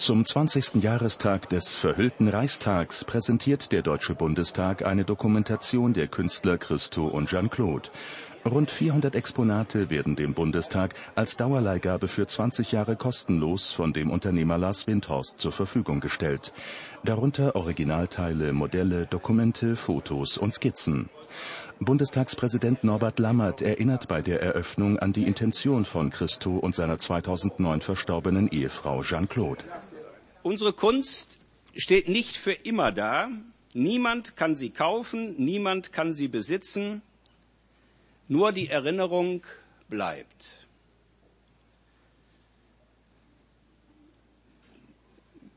Zum 20. Jahrestag des verhüllten Reichstags präsentiert der Deutsche Bundestag eine Dokumentation der Künstler Christo und Jean-Claude. Rund 400 Exponate werden dem Bundestag als Dauerleihgabe für 20 Jahre kostenlos von dem Unternehmer Lars Windhorst zur Verfügung gestellt. Darunter Originalteile, Modelle, Dokumente, Fotos und Skizzen. Bundestagspräsident Norbert Lammert erinnert bei der Eröffnung an die Intention von Christo und seiner 2009 verstorbenen Ehefrau Jean-Claude. Unsere Kunst steht nicht für immer da. Niemand kann sie kaufen, niemand kann sie besitzen. Nur die Erinnerung bleibt.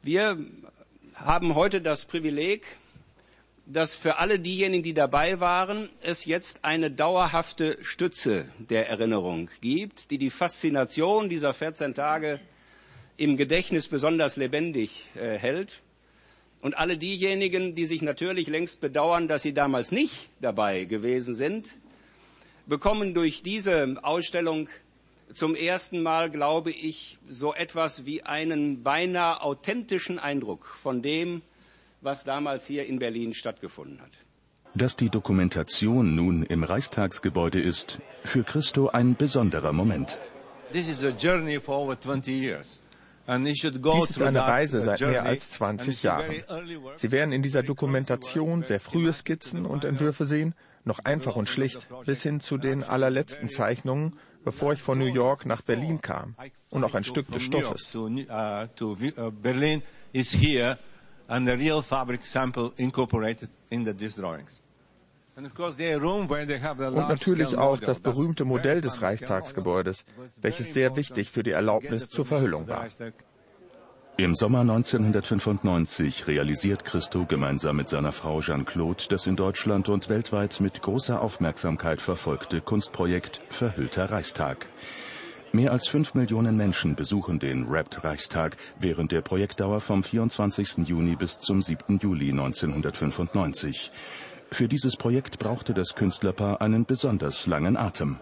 Wir haben heute das Privileg, dass für alle diejenigen, die dabei waren, es jetzt eine dauerhafte Stütze der Erinnerung gibt, die die Faszination dieser 14 Tage im Gedächtnis besonders lebendig äh, hält. Und alle diejenigen, die sich natürlich längst bedauern, dass sie damals nicht dabei gewesen sind, bekommen durch diese Ausstellung zum ersten Mal, glaube ich, so etwas wie einen beinahe authentischen Eindruck von dem, was damals hier in Berlin stattgefunden hat. Dass die Dokumentation nun im Reichstagsgebäude ist, für Christo ein besonderer Moment. This is a journey for over 20 years. Dies ist eine Reise seit mehr als 20 Jahren. Sie werden in dieser Dokumentation sehr frühe Skizzen und Entwürfe sehen, noch einfach und schlicht, bis hin zu den allerletzten Zeichnungen, bevor ich von New York nach Berlin kam, und auch ein Stück des Stoffes. Uh, uh, Berlin is here and the real fabric sample incorporated in the drawings. Und natürlich auch das berühmte Modell des Reichstagsgebäudes, welches sehr wichtig für die Erlaubnis zur Verhüllung war. Im Sommer 1995 realisiert Christo gemeinsam mit seiner Frau Jeanne-Claude das in Deutschland und weltweit mit großer Aufmerksamkeit verfolgte Kunstprojekt Verhüllter Reichstag. Mehr als fünf Millionen Menschen besuchen den Wrapped Reichstag während der Projektdauer vom 24. Juni bis zum 7. Juli 1995. Für dieses Projekt brauchte das Künstlerpaar einen besonders langen Atem.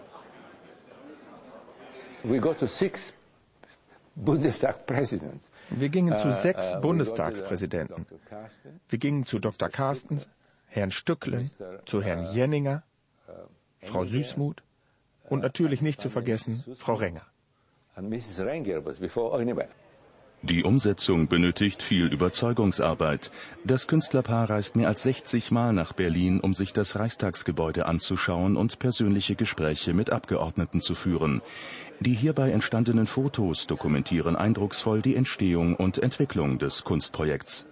Wir gingen zu uh, sechs uh, Bundestagspräsidenten. Wir gingen zu Dr. Carstens, Herrn Stücklen, zu Herrn uh, Jenninger, Frau Süßmuth und natürlich nicht zu vergessen Frau Renger. Die Umsetzung benötigt viel Überzeugungsarbeit. Das Künstlerpaar reist mehr als 60 Mal nach Berlin, um sich das Reichstagsgebäude anzuschauen und persönliche Gespräche mit Abgeordneten zu führen. Die hierbei entstandenen Fotos dokumentieren eindrucksvoll die Entstehung und Entwicklung des Kunstprojekts.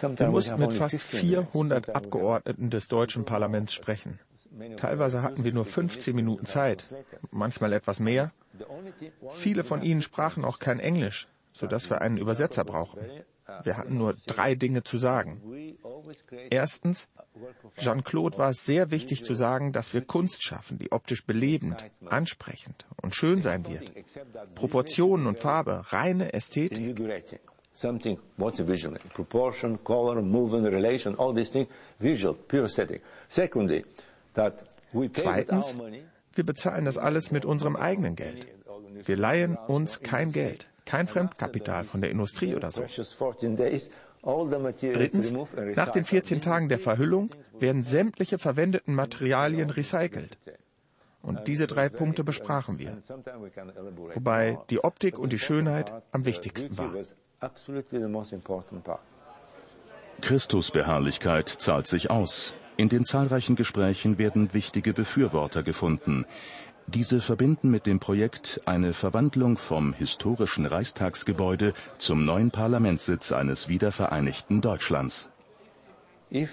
Wir mussten mit fast 400 Abgeordneten des deutschen Parlaments sprechen. Teilweise hatten wir nur 15 Minuten Zeit, manchmal etwas mehr. Viele von ihnen sprachen auch kein Englisch, sodass wir einen Übersetzer brauchten. Wir hatten nur drei Dinge zu sagen. Erstens, Jean-Claude war es sehr wichtig zu sagen, dass wir Kunst schaffen, die optisch belebend, ansprechend und schön sein wird. Proportionen und Farbe, reine Ästhetik. Proportion, color, movement, relation, all these things, visual, pure aesthetic. Zweitens, wir bezahlen das alles mit unserem eigenen Geld. Wir leihen uns kein Geld, kein Fremdkapital von der Industrie oder so. Drittens, nach den 14 Tagen der Verhüllung werden sämtliche verwendeten Materialien recycelt. Und diese drei Punkte besprachen wir. Wobei die Optik und die Schönheit am wichtigsten war. Christusbeharrlichkeit zahlt sich aus. In den zahlreichen Gesprächen werden wichtige Befürworter gefunden. Diese verbinden mit dem Projekt eine Verwandlung vom historischen Reichstagsgebäude zum neuen Parlamentssitz eines wiedervereinigten Deutschlands. Wenn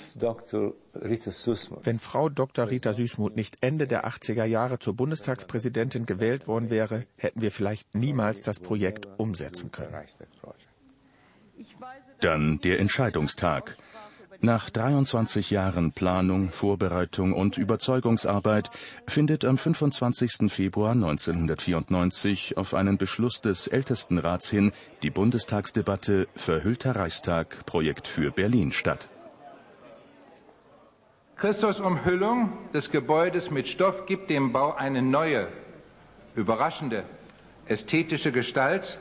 Frau Dr. Rita Süßmuth nicht Ende der 80er Jahre zur Bundestagspräsidentin gewählt worden wäre, hätten wir vielleicht niemals das Projekt umsetzen können. Dann der Entscheidungstag. Nach 23 Jahren Planung, Vorbereitung und Überzeugungsarbeit findet am 25. Februar 1994 auf einen Beschluss des Ältestenrats hin die Bundestagsdebatte Verhüllter Reichstag Projekt für Berlin statt. Christus Umhüllung des Gebäudes mit Stoff gibt dem Bau eine neue, überraschende ästhetische Gestalt.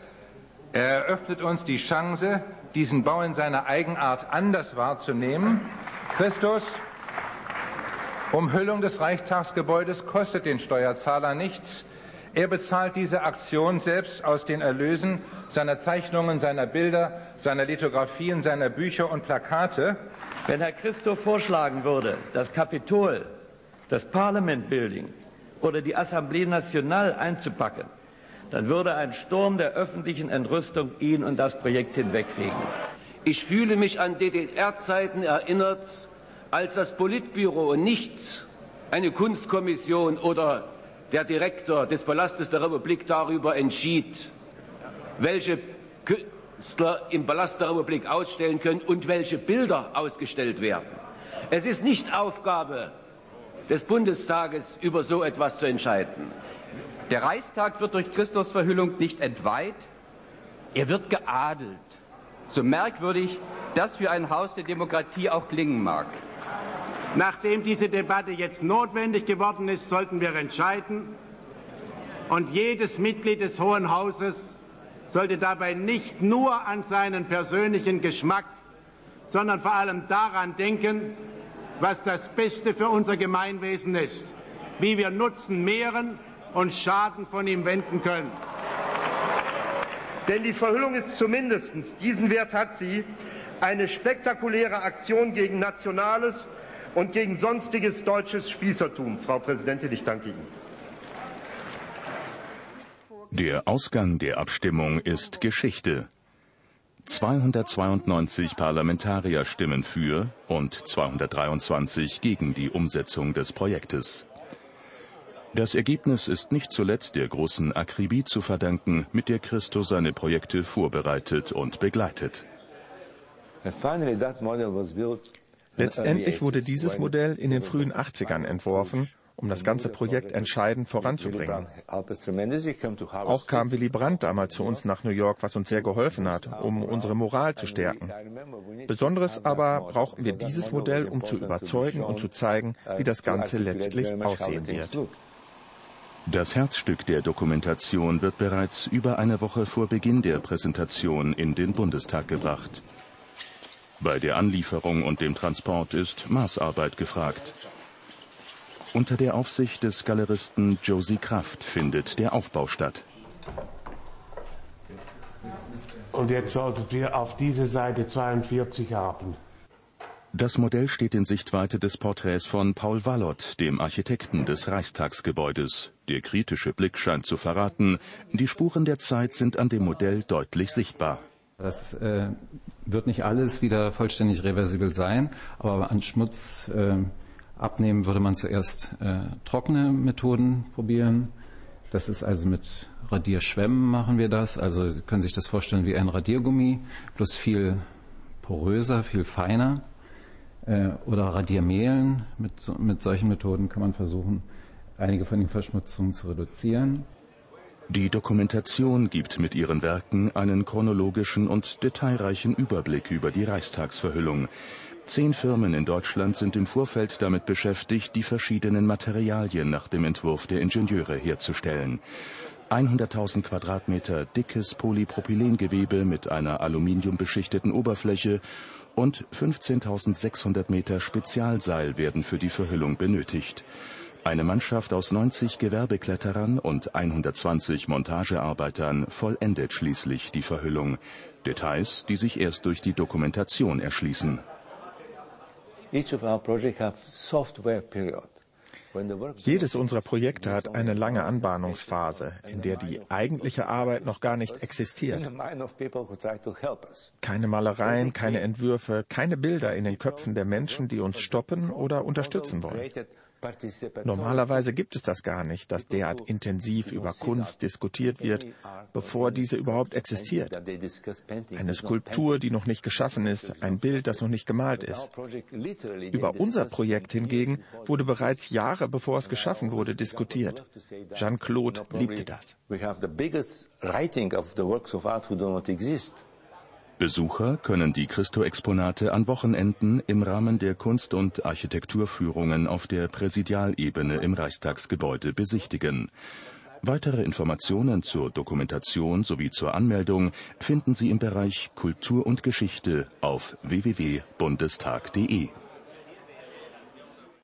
Er eröffnet uns die Chance, diesen Bau in seiner Eigenart anders wahrzunehmen. Christus, Umhüllung des Reichstagsgebäudes kostet den Steuerzahler nichts. Er bezahlt diese Aktion selbst aus den Erlösen seiner Zeichnungen, seiner Bilder, seiner Lithografien, seiner Bücher und Plakate. Wenn Herr Christo vorschlagen würde, das Kapitol, das Parliament Building oder die Assemblée Nationale einzupacken, dann würde ein Sturm der öffentlichen Entrüstung ihn und das Projekt hinwegfegen. Ich fühle mich an DDR-Zeiten erinnert, als das Politbüro und nichts eine Kunstkommission oder der Direktor des Palastes der Republik darüber entschied, welche Künstler im Palast der Republik ausstellen können und welche Bilder ausgestellt werden. Es ist nicht Aufgabe des Bundestages, über so etwas zu entscheiden. Der Reichstag wird durch Christusverhüllung nicht entweiht, er wird geadelt. So merkwürdig das für ein Haus der Demokratie auch klingen mag. Nachdem diese Debatte jetzt notwendig geworden ist, sollten wir entscheiden. Und jedes Mitglied des Hohen Hauses sollte dabei nicht nur an seinen persönlichen Geschmack, sondern vor allem daran denken, was das Beste für unser Gemeinwesen ist, wie wir Nutzen mehren und Schaden von ihm wenden können. Denn die Verhüllung ist zumindest, diesen Wert hat sie, eine spektakuläre Aktion gegen nationales und gegen sonstiges deutsches Spießertum. Frau Präsidentin, ich danke Ihnen. Der Ausgang der Abstimmung ist Geschichte. 292 Parlamentarier stimmen für und 223 gegen die Umsetzung des Projektes. Das Ergebnis ist nicht zuletzt der großen Akribie zu verdanken, mit der Christo seine Projekte vorbereitet und begleitet. Letztendlich wurde dieses Modell in den frühen 80ern entworfen, um das ganze Projekt entscheidend voranzubringen. Auch kam Willy Brandt damals zu uns nach New York, was uns sehr geholfen hat, um unsere Moral zu stärken. Besonderes aber brauchten wir dieses Modell, um zu überzeugen und zu zeigen, wie das Ganze letztlich aussehen wird. Das Herzstück der Dokumentation wird bereits über eine Woche vor Beginn der Präsentation in den Bundestag gebracht. Bei der Anlieferung und dem Transport ist Maßarbeit gefragt. Unter der Aufsicht des Galeristen Josie Kraft findet der Aufbau statt. Und jetzt sollten wir auf diese Seite 42 haben. Das Modell steht in Sichtweite des Porträts von Paul Wallott, dem Architekten des Reichstagsgebäudes. Der kritische Blick scheint zu verraten, die Spuren der Zeit sind an dem Modell deutlich sichtbar. Das äh, wird nicht alles wieder vollständig reversibel sein, aber an Schmutz äh, abnehmen würde man zuerst äh, trockene Methoden probieren. Das ist also mit Radierschwämmen machen wir das. Also Sie können sich das vorstellen wie ein Radiergummi, bloß viel poröser, viel feiner. Äh, oder Radiermehlen. Mit, mit solchen Methoden kann man versuchen, einige von den Verschmutzungen zu reduzieren. Die Dokumentation gibt mit ihren Werken einen chronologischen und detailreichen Überblick über die Reichstagsverhüllung. Zehn Firmen in Deutschland sind im Vorfeld damit beschäftigt, die verschiedenen Materialien nach dem Entwurf der Ingenieure herzustellen. 100.000 Quadratmeter dickes Polypropylengewebe mit einer aluminiumbeschichteten Oberfläche und 15.600 Meter Spezialseil werden für die Verhüllung benötigt. Eine Mannschaft aus 90 Gewerbekletterern und 120 Montagearbeitern vollendet schließlich die Verhüllung. Details, die sich erst durch die Dokumentation erschließen. Jedes unserer Projekte hat eine lange Anbahnungsphase, in der die eigentliche Arbeit noch gar nicht existiert. Keine Malereien, keine Entwürfe, keine Bilder in den Köpfen der Menschen, die uns stoppen oder unterstützen wollen. Normalerweise gibt es das gar nicht, dass derart intensiv über Kunst diskutiert wird, bevor diese überhaupt existiert. Eine Skulptur, die noch nicht geschaffen ist, ein Bild, das noch nicht gemalt ist. Über unser Projekt hingegen wurde bereits Jahre bevor es geschaffen wurde, diskutiert. Jean-Claude liebte das. Besucher können die Christo-Exponate an Wochenenden im Rahmen der Kunst- und Architekturführungen auf der Präsidialebene im Reichstagsgebäude besichtigen. Weitere Informationen zur Dokumentation sowie zur Anmeldung finden Sie im Bereich Kultur und Geschichte auf www.bundestag.de.